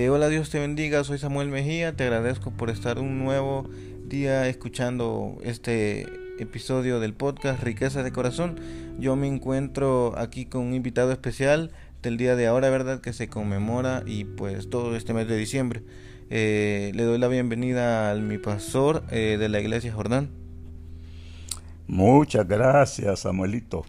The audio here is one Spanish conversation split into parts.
Eh, hola, Dios te bendiga, soy Samuel Mejía, te agradezco por estar un nuevo día escuchando este episodio del podcast Riqueza de Corazón. Yo me encuentro aquí con un invitado especial del día de ahora, ¿verdad? Que se conmemora y pues todo este mes de diciembre. Eh, le doy la bienvenida al mi pastor eh, de la iglesia Jordán. Muchas gracias, Samuelito.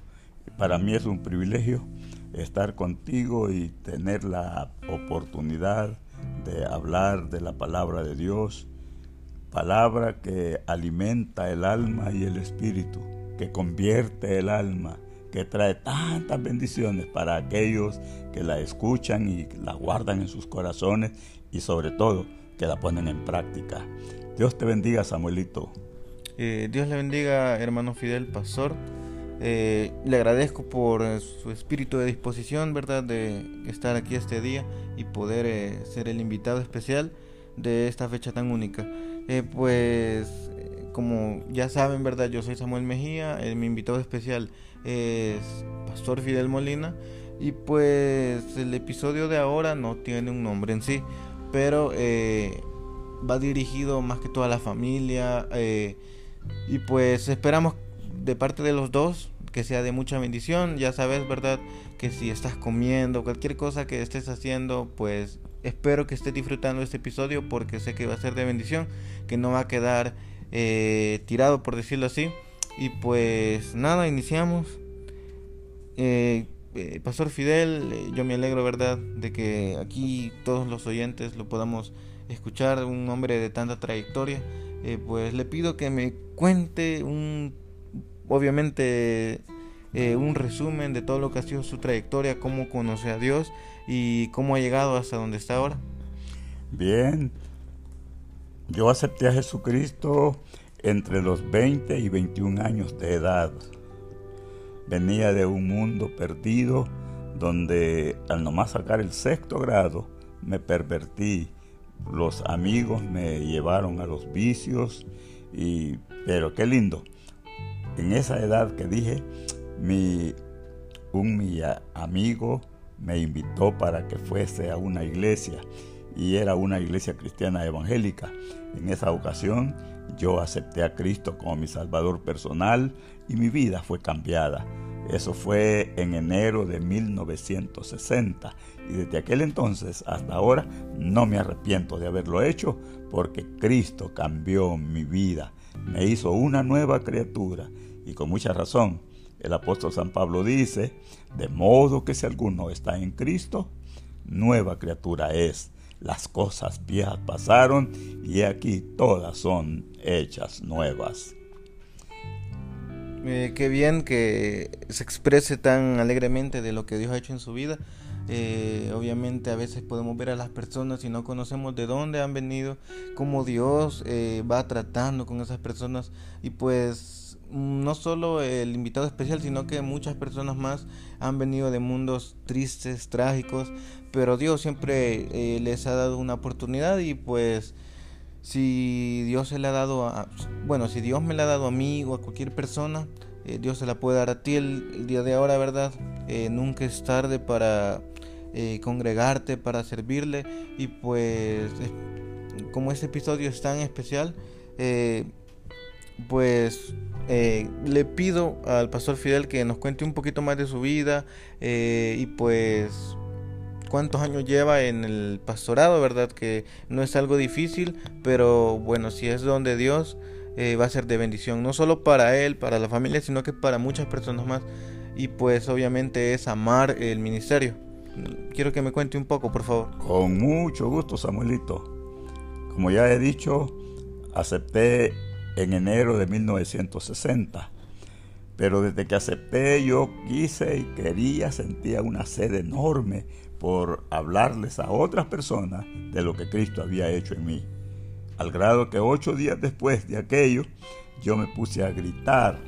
Para mí es un privilegio estar contigo y tener la oportunidad de hablar de la palabra de Dios, palabra que alimenta el alma y el espíritu, que convierte el alma, que trae tantas bendiciones para aquellos que la escuchan y la guardan en sus corazones y sobre todo que la ponen en práctica. Dios te bendiga, Samuelito. Eh, Dios le bendiga, hermano Fidel Pastor. Eh, le agradezco por eh, su espíritu de disposición, ¿verdad?, de estar aquí este día y poder eh, ser el invitado especial de esta fecha tan única. pues, como ya saben, ¿verdad?, yo soy Samuel Mejía, mi invitado especial es Pastor Fidel Molina y pues el episodio de ahora no tiene un nombre en sí, pero va dirigido más que todo a la familia y pues esperamos de parte de los dos que sea de mucha bendición. Ya sabes, ¿verdad? Que si estás comiendo, cualquier cosa que estés haciendo, pues espero que estés disfrutando este episodio porque sé que va a ser de bendición, que no va a quedar eh, tirado, por decirlo así. Y pues nada, iniciamos. Eh, eh, Pastor Fidel, yo me alegro, ¿verdad?, de que aquí todos los oyentes lo podamos escuchar, un hombre de tanta trayectoria. pues le pido que me cuente un obviamente eh, un resumen de todo lo que ha sido su trayectoria, cómo conoce a Dios y cómo ha llegado hasta donde está ahora. Bien, yo acepté a Jesucristo entre los 20 y 21 años de edad. Venía de un mundo perdido donde al nomás sacar el sexto grado me pervertí. Los amigos me llevaron a los vicios y pero qué lindo en esa edad que dije, mi, un mi amigo me invitó para que fuese a una iglesia y era una iglesia cristiana evangélica. En esa ocasión yo acepté a Cristo como mi Salvador personal y mi vida fue cambiada. Eso fue en enero de 1960 y desde aquel entonces hasta ahora no me arrepiento de haberlo hecho porque Cristo cambió mi vida, me hizo una nueva criatura y con mucha razón. El apóstol San Pablo dice, de modo que si alguno está en Cristo, nueva criatura es. Las cosas viejas pasaron y aquí todas son hechas nuevas. Eh, qué bien que se exprese tan alegremente de lo que Dios ha hecho en su vida. Eh, obviamente a veces podemos ver a las personas y no conocemos de dónde han venido, cómo Dios eh, va tratando con esas personas y pues no solo el invitado especial, sino que muchas personas más han venido de mundos tristes, trágicos, pero Dios siempre eh, les ha dado una oportunidad y pues si Dios se le ha dado a, bueno, si Dios me la ha dado a mí o a cualquier persona, eh, Dios se la puede dar a ti el, día de ahora, ¿verdad? Eh, nunca es tarde para congregarte, para servirle y pues como este episodio es tan especial, pues eh, le pido al pastor Fidel que nos cuente un poquito más de su vida eh, y pues cuántos años lleva en el pastorado, ¿verdad? Que no es algo difícil, pero bueno, si es donde Dios eh, va a ser de bendición, no solo para él, para la familia, sino que para muchas personas más. Y pues obviamente es amar el ministerio. Quiero que me cuente un poco, por favor. Con mucho gusto, Samuelito. Como ya he dicho, acepté en enero de 1960. Pero desde que acepté yo quise y quería, sentía una sed enorme por hablarles a otras personas de lo que Cristo había hecho en mí. Al grado que ocho días después de aquello, yo me puse a gritar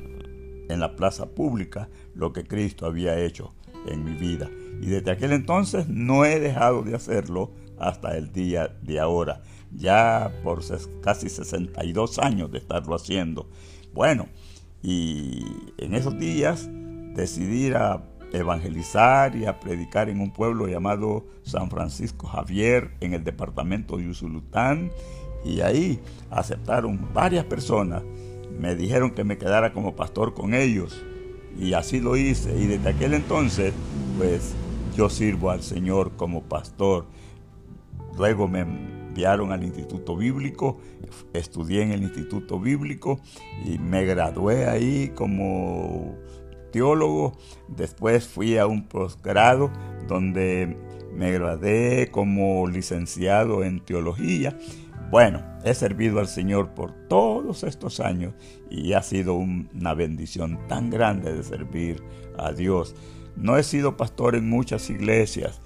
en la plaza pública lo que Cristo había hecho en mi vida. Y desde aquel entonces no he dejado de hacerlo hasta el día de ahora ya por casi 62 años de estarlo haciendo. Bueno, y en esos días decidí a, evangelizar y a predicar en un pueblo llamado San Francisco Javier en el departamento de Usulután y ahí aceptaron varias personas. Me dijeron que me quedara como pastor con ellos y así lo hice y desde aquel entonces pues yo sirvo al Señor como pastor. Luego me enviaron al Instituto Bíblico, estudié en el Instituto Bíblico y me gradué ahí como teólogo. Después fui a un posgrado donde me gradué como licenciado en teología. Bueno, he servido al Señor por todos estos años y ha sido una bendición tan grande de servir a Dios. No he sido pastor en muchas iglesias,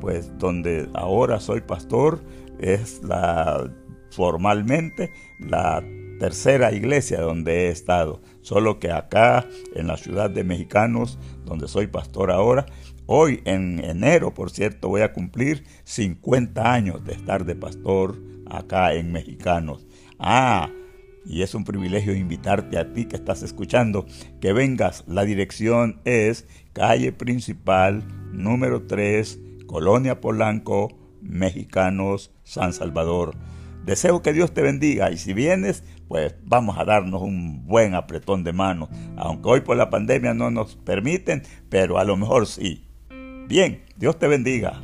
pues donde ahora soy pastor es la formalmente la tercera iglesia donde he estado. Solo que acá en la ciudad de Mexicanos, donde soy pastor ahora, hoy en enero, por cierto, voy a cumplir 50 años de estar de pastor acá en Mexicanos. Ah, y es un privilegio invitarte a ti que estás escuchando que vengas. La dirección es calle principal número 3, Colonia Polanco, Mexicanos, San Salvador. Deseo que Dios te bendiga y si vienes, pues vamos a darnos un buen apretón de mano, aunque hoy por la pandemia no nos permiten, pero a lo mejor sí. Bien, Dios te bendiga.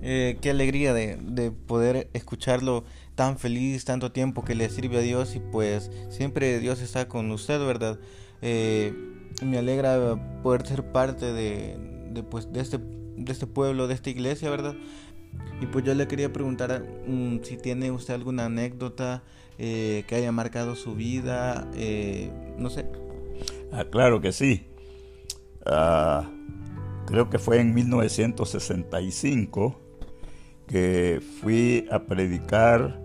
Eh, qué alegría de, de poder escucharlo tan feliz, tanto tiempo que le sirve a Dios y pues siempre Dios está con usted, ¿verdad? Eh, me alegra poder ser parte de, pues, de, este, de este pueblo, de esta iglesia, ¿verdad? Y pues yo le quería preguntar mm, si tiene usted alguna anécdota eh, que haya marcado su vida, eh, no sé. Ah, claro que sí. Ah, creo que fue en 1965 que fui a predicar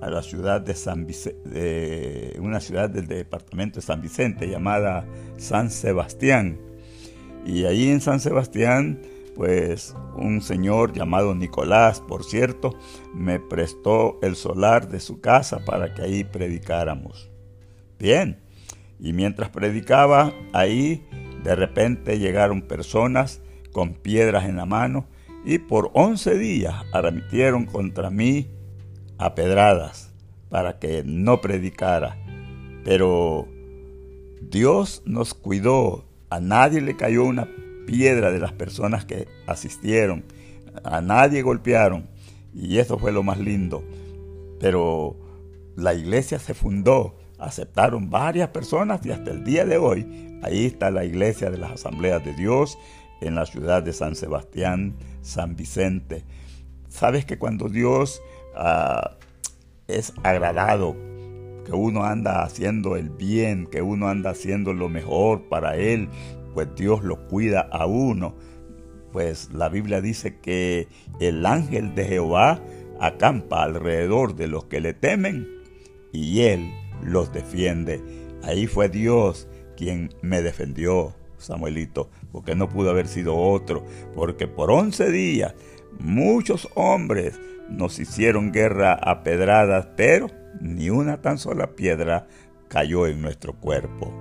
a la ciudad de San Vicente, una ciudad del departamento de San Vicente llamada San Sebastián. Y ahí en San Sebastián, pues un señor llamado Nicolás, por cierto, me prestó el solar de su casa para que ahí predicáramos. Bien, y mientras predicaba ahí, de repente llegaron personas con piedras en la mano y por once días arremitieron contra mí a pedradas para que no predicara. Pero Dios nos cuidó, a nadie le cayó una piedra de las personas que asistieron, a nadie golpearon y eso fue lo más lindo. Pero la iglesia se fundó, aceptaron varias personas y hasta el día de hoy ahí está la iglesia de las asambleas de Dios en la ciudad de San Sebastián, San Vicente. Sabes que cuando Dios Ah, es agradado, que uno anda haciendo el bien, que uno anda haciendo lo mejor para Él, pues Dios lo cuida a uno. Pues la Biblia dice que el ángel de Jehová acampa alrededor de los que le temen y Él los defiende. Ahí fue Dios quien me defendió, Samuelito, porque no pudo haber sido otro, porque por once días muchos hombres nos hicieron guerra a pedradas, pero ni una tan sola piedra cayó en nuestro cuerpo.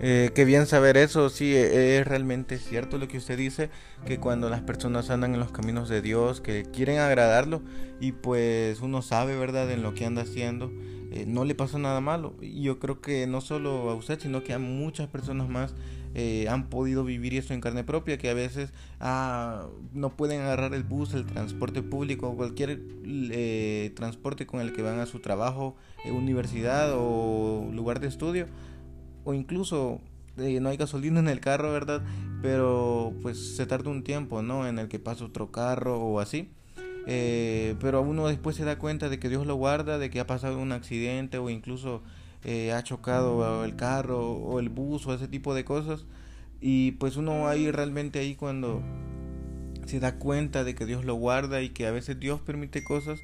Eh, qué bien saber eso, sí, e, es realmente cierto lo que usted dice, que cuando las personas andan en los caminos de Dios, que quieren agradarlo y pues uno sabe, ¿verdad?, en lo que anda haciendo, eh, no le pasa nada malo. Y yo creo que no solo a usted, sino que a muchas personas más eh, han podido vivir eso en carne propia, que a veces ah, no pueden agarrar el bus, el transporte público, cualquier eh, transporte con el que van a su trabajo, universidad o lugar de estudio, o incluso no hay gasolina en el carro, ¿verdad? Pero pues se tarda un tiempo, ¿no? En el que pasa otro carro o así. Eh, pero uno después se da cuenta de que Dios lo guarda, de que ha pasado un accidente o incluso eh, ha chocado el carro o el bus o ese tipo de cosas. Y pues uno ahí realmente ahí cuando se da cuenta de que Dios lo guarda y que a veces Dios permite cosas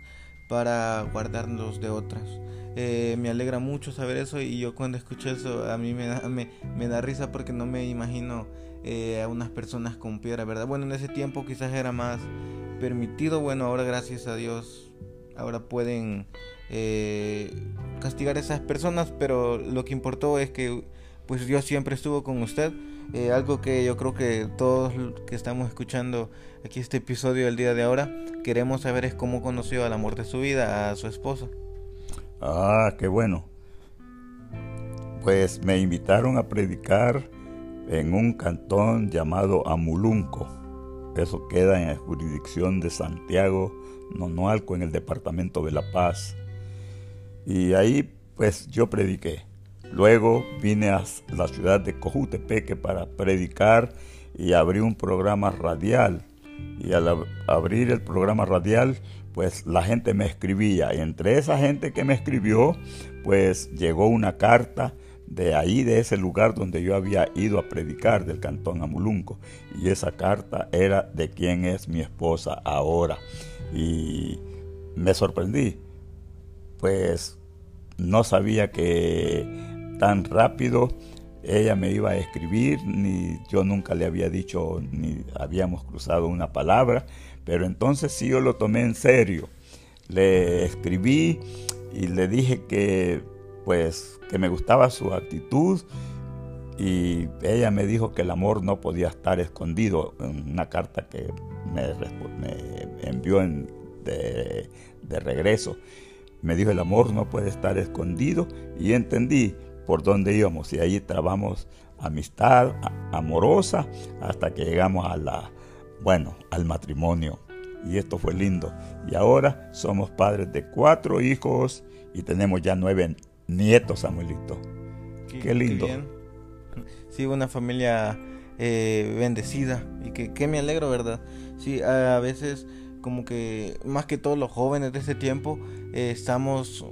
para guardarnos de otras. Eh, me alegra mucho saber eso y yo cuando escucho eso a mí me da, me, da risa porque no me imagino a unas personas con piedra, ¿verdad? Bueno, en ese tiempo quizás era más permitido, bueno, ahora gracias a Dios, ahora pueden eh, castigar a esas personas, pero lo que importó es que pues Dios siempre estuvo con usted. Eh, algo que yo creo que todos que estamos escuchando aquí este episodio del día de ahora queremos saber es cómo conoció al amor de su vida, a su esposa. Ah, qué bueno. Pues me invitaron a predicar en un cantón llamado Amulunco. Eso queda en la jurisdicción de Santiago, Nonualco, en el departamento de La Paz. Y ahí pues yo prediqué. Luego vine a la ciudad de Cojutepeque para predicar y abrí un programa radial. Y al abrir el programa radial, pues la gente me escribía. Y entre esa gente que me escribió, pues llegó una carta de ahí, de ese lugar donde yo había ido a predicar, del cantón Amulunco. Y esa carta era de quién es mi esposa ahora. Y me sorprendí, pues no sabía que tan rápido ella me iba a escribir, ni yo nunca le había dicho, ni habíamos cruzado una palabra, pero entonces sí yo lo tomé en serio. Le escribí y le dije que pues que me gustaba su actitud y ella me dijo que el amor no podía estar escondido en una carta que me, envió de, de regreso. Me dijo el amor no puede estar escondido y entendí por dónde íbamos y ahí trabamos amistad amorosa hasta que llegamos a la bueno al matrimonio y esto fue lindo y ahora somos padres de cuatro hijos y tenemos ya nueve nietos, Samuelito. Qué, lindo. sí, una familia eh, bendecida y que, me alegro, ¿verdad? Sí, a, veces como que más que todos los jóvenes de ese tiempo eh, estamos,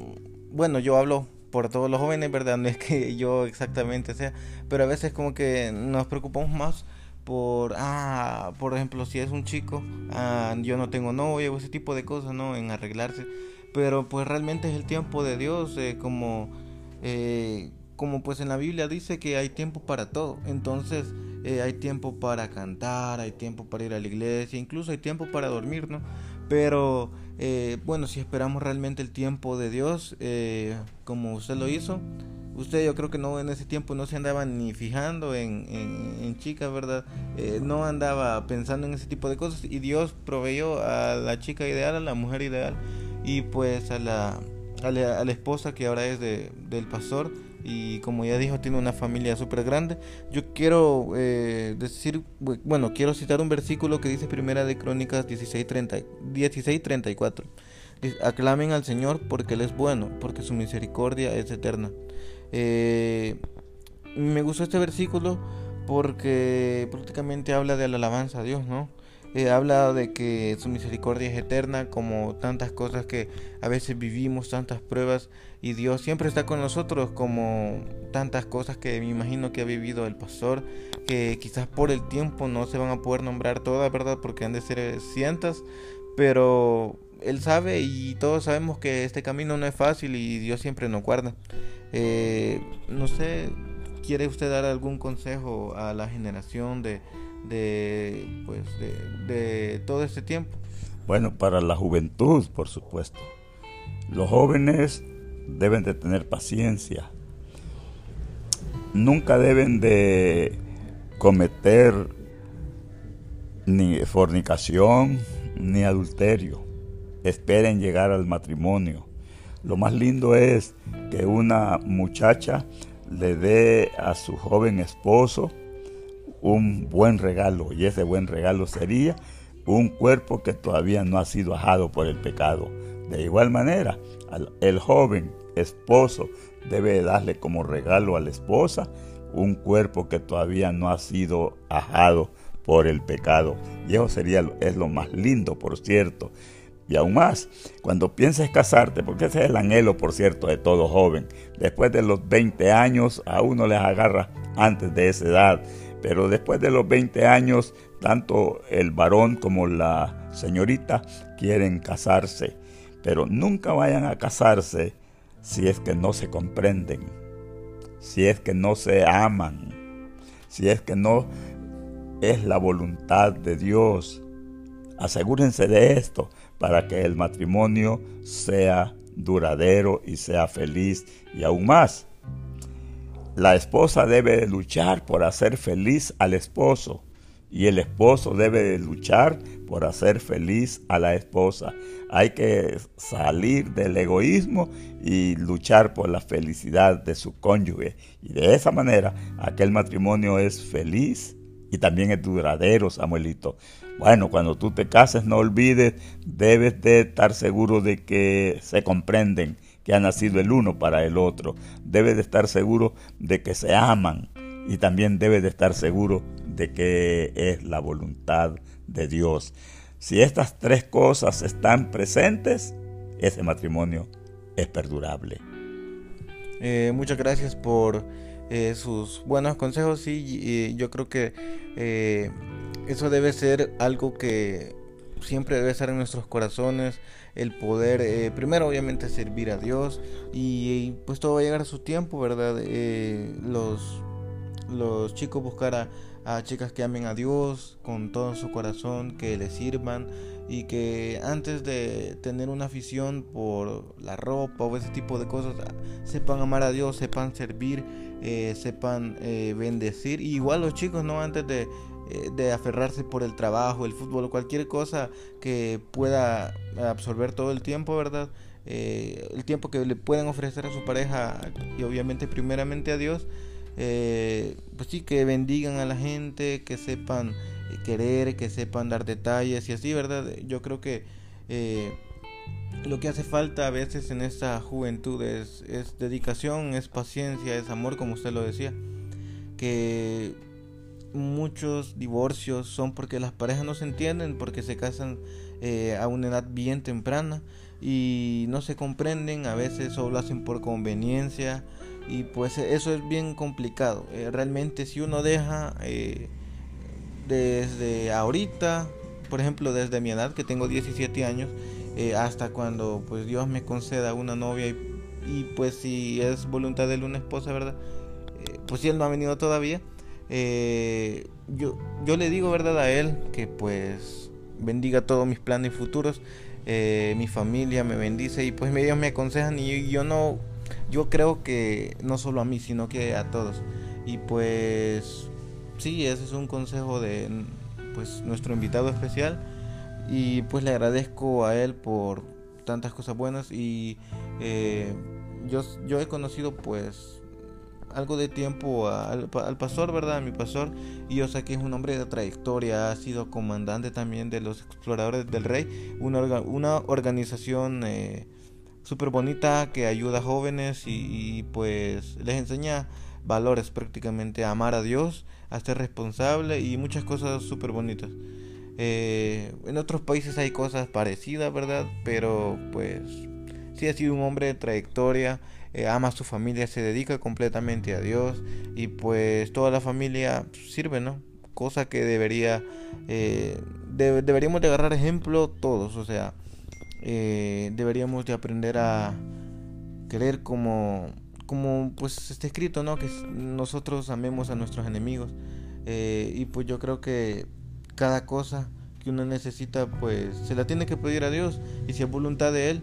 bueno, yo hablo por todos los jóvenes, ¿verdad? No es que yo exactamente sea, pero a veces como que nos preocupamos más por, ah, por ejemplo, si es un chico, ah, yo no tengo novia o ese tipo de cosas, ¿no? En arreglarse pero pues realmente es el tiempo de Dios, eh, como, eh, como pues en la Biblia dice que hay tiempo para todo, entonces eh, hay tiempo para cantar, hay tiempo para ir a la iglesia, incluso hay tiempo para dormir, ¿no? Pero bueno, si esperamos realmente el tiempo de Dios, como usted lo hizo, usted yo creo que no en ese tiempo no se andaba ni fijando en, chicas, ¿verdad? no andaba pensando en ese tipo de cosas y Dios proveyó a la chica ideal, a la mujer ideal y pues a la, a la, esposa que ahora es de, del pastor y como ya dijo tiene una familia súper grande. Yo quiero eh, decir, bueno, quiero citar un versículo que dice Primera de Crónicas 16:34. Aclamen al Señor porque Él es bueno, porque su misericordia es eterna. Eh, me gustó este versículo porque prácticamente habla de la alabanza a Dios, ¿no? Eh, habla de que su misericordia es eterna, como tantas cosas que a veces vivimos, tantas pruebas, y Dios siempre está con nosotros, como tantas cosas que me imagino que ha vivido el pastor, que quizás por el tiempo no se van a poder nombrar todas, ¿verdad? Porque han de ser cientos, pero Él sabe y todos sabemos que este camino no es fácil y Dios siempre nos guarda. Eh, no sé, ¿quiere usted dar algún consejo a la generación de de, pues, de, todo este tiempo? Bueno, para la juventud, por supuesto. Los jóvenes deben de tener paciencia. Nunca deben de cometer ni fornicación ni adulterio. Esperen llegar al matrimonio. Lo más lindo es que una muchacha le dé a su joven esposo un buen regalo y ese buen regalo sería un cuerpo que todavía no ha sido ajado por el pecado. De igual manera, el joven esposo debe darle como regalo a la esposa un cuerpo que todavía no ha sido ajado por el pecado. Y eso sería es lo más lindo, por cierto. Y aún más, cuando pienses casarte, porque ese es el anhelo, por cierto, de todo joven, después de los 20 años a uno les agarra antes de esa edad pero después de los 20 años, tanto el varón como la señorita quieren casarse. Pero nunca vayan a casarse si es que no se comprenden, si es que no se aman, si es que no es la voluntad de Dios. Asegúrense de esto para que el matrimonio sea duradero y sea feliz y aún más la esposa debe luchar por hacer feliz al esposo y el esposo debe luchar por hacer feliz a la esposa. Hay que salir del egoísmo y luchar por la felicidad de su cónyuge. Y de esa manera aquel matrimonio es feliz y también es duradero, Samuelito. Bueno, cuando tú te cases, no olvides, debes de estar seguro de que se comprenden, que ha nacido el uno para el otro. Debes de estar seguro de que se aman y también debes de estar seguro de que es la voluntad de Dios. Si estas tres cosas están presentes, ese matrimonio es perdurable. Eh, muchas gracias por eh, sus buenos consejos y yo creo que eh, eso debe ser algo que siempre debe estar en nuestros corazones el poder primero obviamente servir a Dios y, pues todo va a llegar a su tiempo verdad los los chicos buscar a, a chicas que amen a Dios con todo su corazón, que le sirvan y que antes de tener una afición por la ropa o ese tipo de cosas, sepan amar a Dios, sepan servir, eh, sepan eh, bendecir. Y igual los chicos, ¿no? Antes de, eh, de aferrarse por el trabajo, el fútbol cualquier cosa que pueda absorber todo el tiempo, ¿verdad? el tiempo que le puedan ofrecer a su pareja y obviamente primeramente a Dios pues sí, que bendigan a la gente, que sepan querer, que sepan dar detalles y así, ¿verdad? Yo creo que eh, lo que hace falta a veces en esta juventud es, es, dedicación, es paciencia, es amor, como usted lo decía. Que muchos divorcios son porque las parejas no se entienden, porque se casan eh, a una edad bien temprana y no se comprenden, a veces solo lo hacen por conveniencia y pues eso es bien complicado. Eh, realmente si uno deja eh, desde ahorita, por ejemplo desde mi edad que tengo 17 años, eh, hasta cuando pues Dios me conceda una novia y, pues si es voluntad de él una esposa, ¿verdad? pues si él no ha venido todavía, yo, yo le digo verdad a él que pues bendiga todos mis planes futuros. mi familia me bendice y pues ellos me aconsejan y yo no yo creo que no solo a mí, sino que a todos. Y pues sí, ese es un consejo de pues nuestro invitado especial y pues le agradezco a él por tantas cosas buenas y eh, yo, yo he conocido pues algo de tiempo al, pastor, ¿verdad? A mi pastor. Y yo sé que es un hombre de trayectoria, ha sido comandante también de los exploradores del rey, una, una organización eh, súper bonita que ayuda a jóvenes y, pues les enseña valores prácticamente, amar a Dios, a ser responsable y muchas cosas súper bonitas. Eh, en otros países hay cosas parecidas, ¿verdad? Pero pues sí ha sido un hombre de trayectoria, eh, ama a su familia, se dedica completamente a Dios y pues toda la familia sirve, ¿no? Cosa que debería, eh, deberíamos de agarrar ejemplo todos, o sea, deberíamos de aprender a querer como, como pues está escrito, ¿no? Que nosotros amemos a nuestros enemigos. Eh, y pues yo creo que cada cosa que uno necesita, pues se la tiene que pedir a Dios. Y si es voluntad de Él,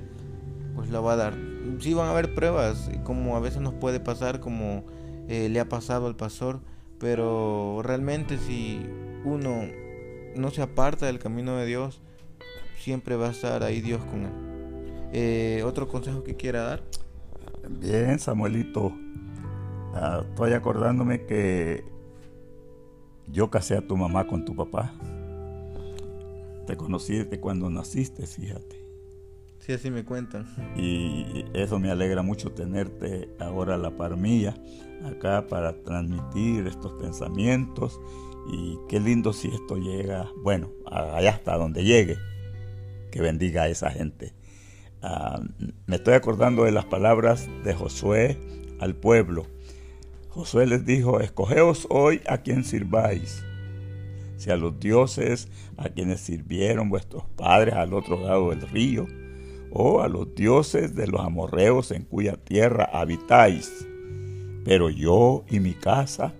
pues la va a dar. Sí van a haber pruebas, como a veces nos puede pasar, como eh, le ha pasado al pastor. Pero realmente si uno no se aparta del camino de Dios, siempre va a estar ahí Dios con él. Eh, ¿Otro consejo que quiera dar? Bien, Samuelito. Ah, estoy acordándome que yo casé a tu mamá con tu papá. Te conocí desde cuando naciste, fíjate. Sí, así me cuentan. Y eso me alegra mucho tenerte ahora a la par mía, acá para transmitir estos pensamientos. Y qué lindo si esto llega, bueno, allá hasta donde llegue que bendiga a esa gente. Ah, me estoy acordando de las palabras de Josué al pueblo. Josué les dijo, escogeos hoy a quien sirváis. Si a los dioses a quienes sirvieron vuestros padres al otro lado del río, o a los dioses de los amorreos en cuya tierra habitáis. Pero yo y mi casa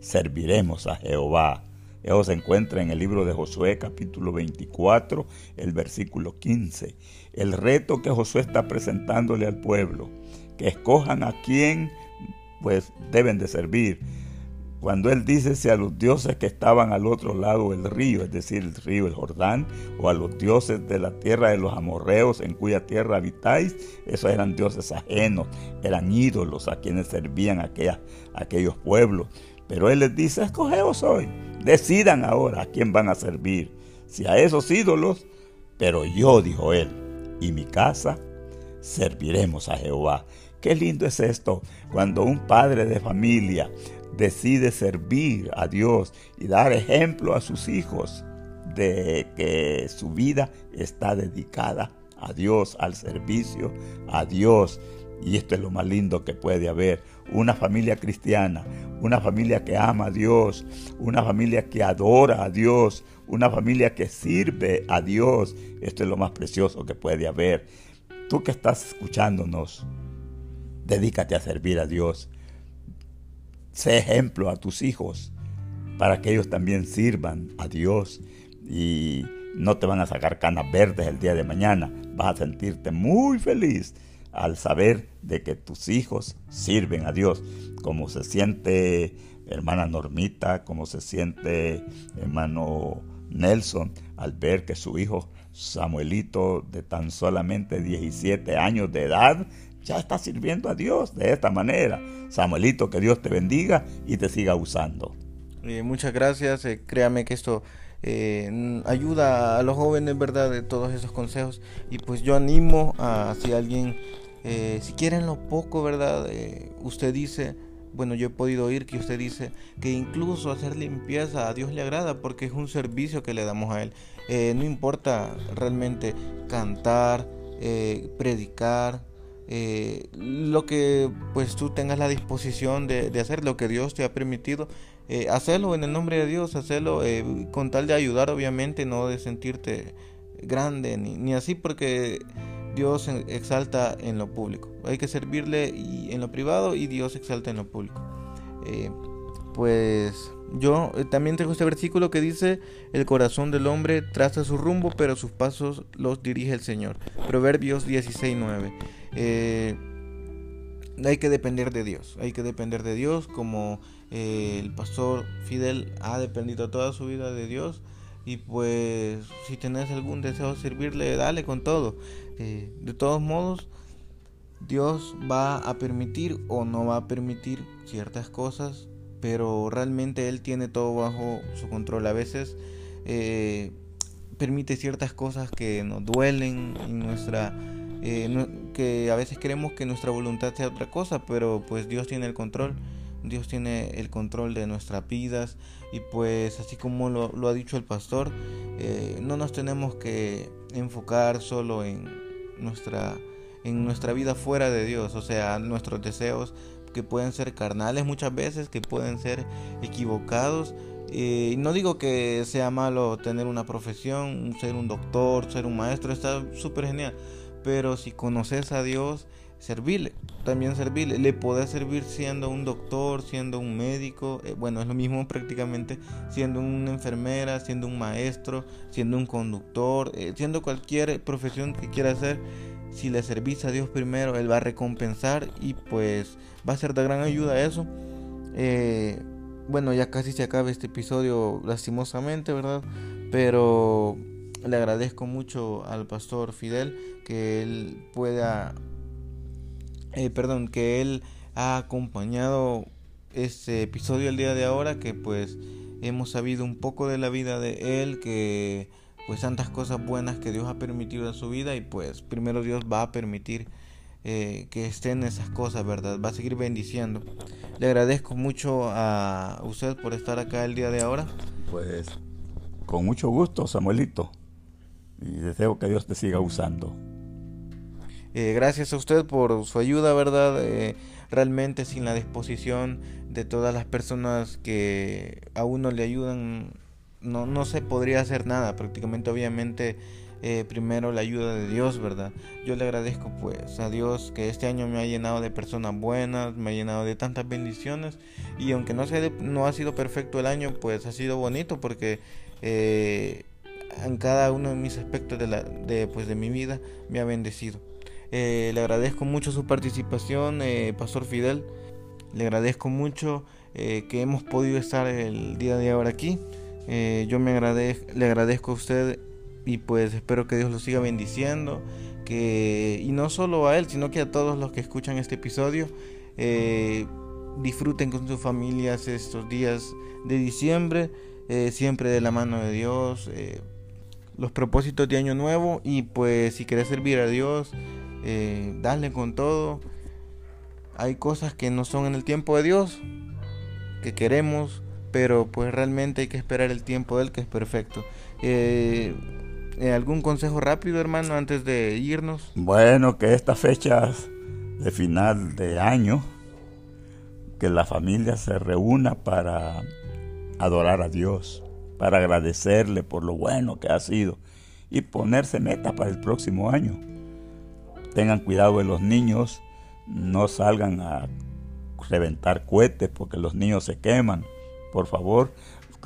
serviremos a Jehová. Eso se encuentra en el libro de Josué capítulo 24, el versículo 15. El reto que Josué está presentándole al pueblo, que escojan a quien pues deben de servir. Cuando él dice si a los dioses que estaban al otro lado del río, es decir, el río Jordán, o a los dioses de la tierra de los amorreos en cuya tierra habitáis, esos eran dioses ajenos, eran ídolos a quienes servían aquellos pueblos. Pero él les dice, escogeos hoy, decidan ahora a quién van a servir, si a esos ídolos, pero yo, dijo él, y mi casa serviremos a Jehová. Qué lindo es esto cuando un padre de familia decide servir a Dios y dar ejemplo a sus hijos de que su vida está dedicada a Dios, al servicio a Dios. Y esto es lo más lindo que puede haber. Una familia cristiana, una familia que ama a Dios, una familia que adora a Dios, una familia que sirve a Dios. Esto es lo más precioso que puede haber. Tú que estás escuchándonos, dedícate a servir a Dios. Sé ejemplo a tus hijos para que ellos también sirvan a Dios y no te van a sacar canas verdes el día de mañana. Vas a sentirte muy feliz al saber de que tus hijos sirven a Dios, como se siente hermana Normita, como se siente hermano Nelson al ver que su hijo Samuelito de tan solamente 17 años de edad ya está sirviendo a Dios de esta manera. Samuelito, que Dios te bendiga y te siga usando. Eh, muchas gracias, eh, créame que esto eh, ayuda a los jóvenes, ¿verdad? De todos esos consejos. Y pues yo animo a si alguien eh, si quieren lo poco, ¿verdad? Eh, usted dice, bueno, yo he podido oír que usted dice que incluso hacer limpieza a Dios le agrada porque es un servicio que le damos a Él. Eh, no importa realmente cantar, predicar, lo que pues tú tengas la disposición de, hacer, lo que Dios te ha permitido, hacerlo en el nombre de Dios, hacerlo con tal de ayudar, obviamente, no de sentirte grande ni así, porque Dios exalta en lo público. Hay que servirle en lo privado y Dios exalta en lo público. Eh, pues yo eh, también tengo este versículo que dice, el corazón del hombre traza su rumbo, pero sus pasos los dirige el Señor. Proverbios 16.9. Eh, hay que depender de Dios, hay que depender de Dios como el pastor Fidel ha dependido toda su vida de Dios. Y pues si tenés algún deseo de servirle, dale con todo. De todos modos, Dios va a permitir o no va a permitir ciertas cosas, pero realmente Él tiene todo bajo su control. A veces eh, permite ciertas cosas que nos duelen en nuestra... Eh, que a veces queremos que nuestra voluntad sea otra cosa, pero pues Dios tiene el control. Dios tiene el control de nuestras vidas y pues así como lo, ha dicho el pastor, eh, no nos tenemos que enfocar solo en nuestra, en nuestra vida fuera de Dios, o sea, nuestros deseos que pueden ser carnales muchas veces, que pueden ser equivocados. Eh, no digo que sea malo tener una profesión, ser un doctor, ser un maestro, está súper genial, pero si conoces a Dios, servirle, también servirle. Le puede servir siendo un doctor, siendo un médico, eh, bueno, es lo mismo prácticamente siendo una enfermera, siendo un maestro, siendo un conductor, eh, siendo cualquier profesión que quiera hacer. Si le servís a Dios primero, Él va a recompensar y pues va a ser de gran ayuda eso. Eh, bueno, ya casi se acaba este episodio lastimosamente, ¿verdad? Pero le agradezco mucho al pastor Fidel que él pueda eh, perdón, que él ha acompañado este episodio el día de ahora, que pues hemos sabido un poco de la vida de él, que pues tantas cosas buenas que Dios ha permitido en su vida y pues primero Dios va a permitir eh, que estén esas cosas, ¿verdad? Va a seguir bendiciendo. Le agradezco mucho a usted por estar acá el día de ahora. Pues con mucho gusto, Samuelito. Y deseo que Dios te siga usando. Eh, gracias a usted por su ayuda, ¿verdad? Eh, realmente sin la disposición de todas las personas que a uno le ayudan, no, no se podría hacer nada. Prácticamente, obviamente, eh, primero la ayuda de Dios, ¿verdad? Yo le agradezco pues a Dios que este año me ha llenado de personas buenas, me ha llenado de tantas bendiciones y aunque no, sea no ha sido perfecto el año, pues ha sido bonito porque en cada uno de mis aspectos de, la, de, pues, de mi vida me ha bendecido. Eh, le agradezco mucho su participación, eh, Pastor Fidel. Le agradezco mucho que hemos podido estar el día de ahora aquí. yo me le agradezco a usted y pues espero que Dios lo siga bendiciendo. Que, y no solo a él, sino que a todos los que escuchan este episodio. disfruten con sus familias estos días de diciembre, siempre de la mano de Dios los propósitos de año nuevo y pues si quieres servir a Dios, eh, dale con todo. Hay cosas que no son en el tiempo de Dios, que queremos, pero pues realmente hay que esperar el tiempo de Él que es perfecto. Eh, eh, ¿Algún consejo rápido, hermano, antes de irnos? Bueno, que estas fechas de final de año, que la familia se reúna para adorar a Dios para agradecerle por lo bueno que ha sido y ponerse meta para el próximo año. Tengan cuidado de los niños, no salgan a reventar cohetes porque los niños se queman. Por favor,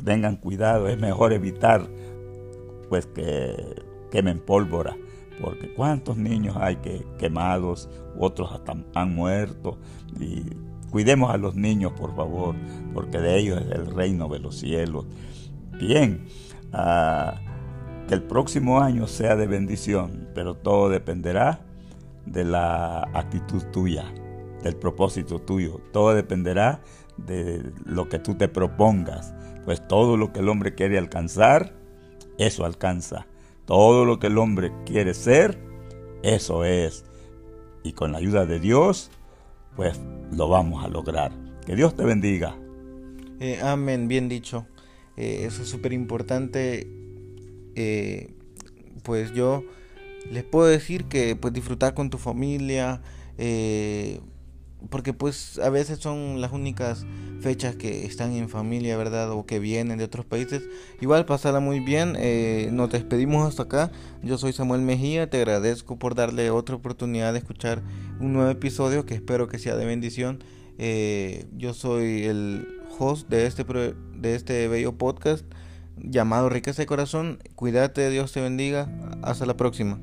tengan cuidado, es mejor evitar pues que quemen pólvora, porque cuántos niños hay que quemados, otros hasta han muerto cuidemos a los niños, por favor, porque de ellos es el reino de los cielos bien. Ah, que el próximo año sea de bendición, pero todo dependerá de la actitud tuya, del propósito tuyo. Todo dependerá de lo que tú te propongas. Pues todo lo que el hombre quiere alcanzar, eso alcanza. Todo lo que el hombre quiere ser, eso es. Y con la ayuda de Dios, pues lo vamos a lograr. Que Dios te bendiga. Eh, amén, bien dicho. Eh, eso es súper importante. Eh, pues yo les puedo decir que pues disfrutar con tu familia, eh, porque pues a veces son las únicas fechas que están en familia, ¿verdad? O que vienen de otros países. Igual pasarla muy bien. nos despedimos hasta acá. Yo soy Samuel Mejía. Te agradezco por darle otra oportunidad de escuchar un nuevo episodio que espero que sea de bendición. yo soy el host de este, de este bello podcast llamado Riqueza de Corazón. Cuídate, Dios te bendiga. Hasta la próxima.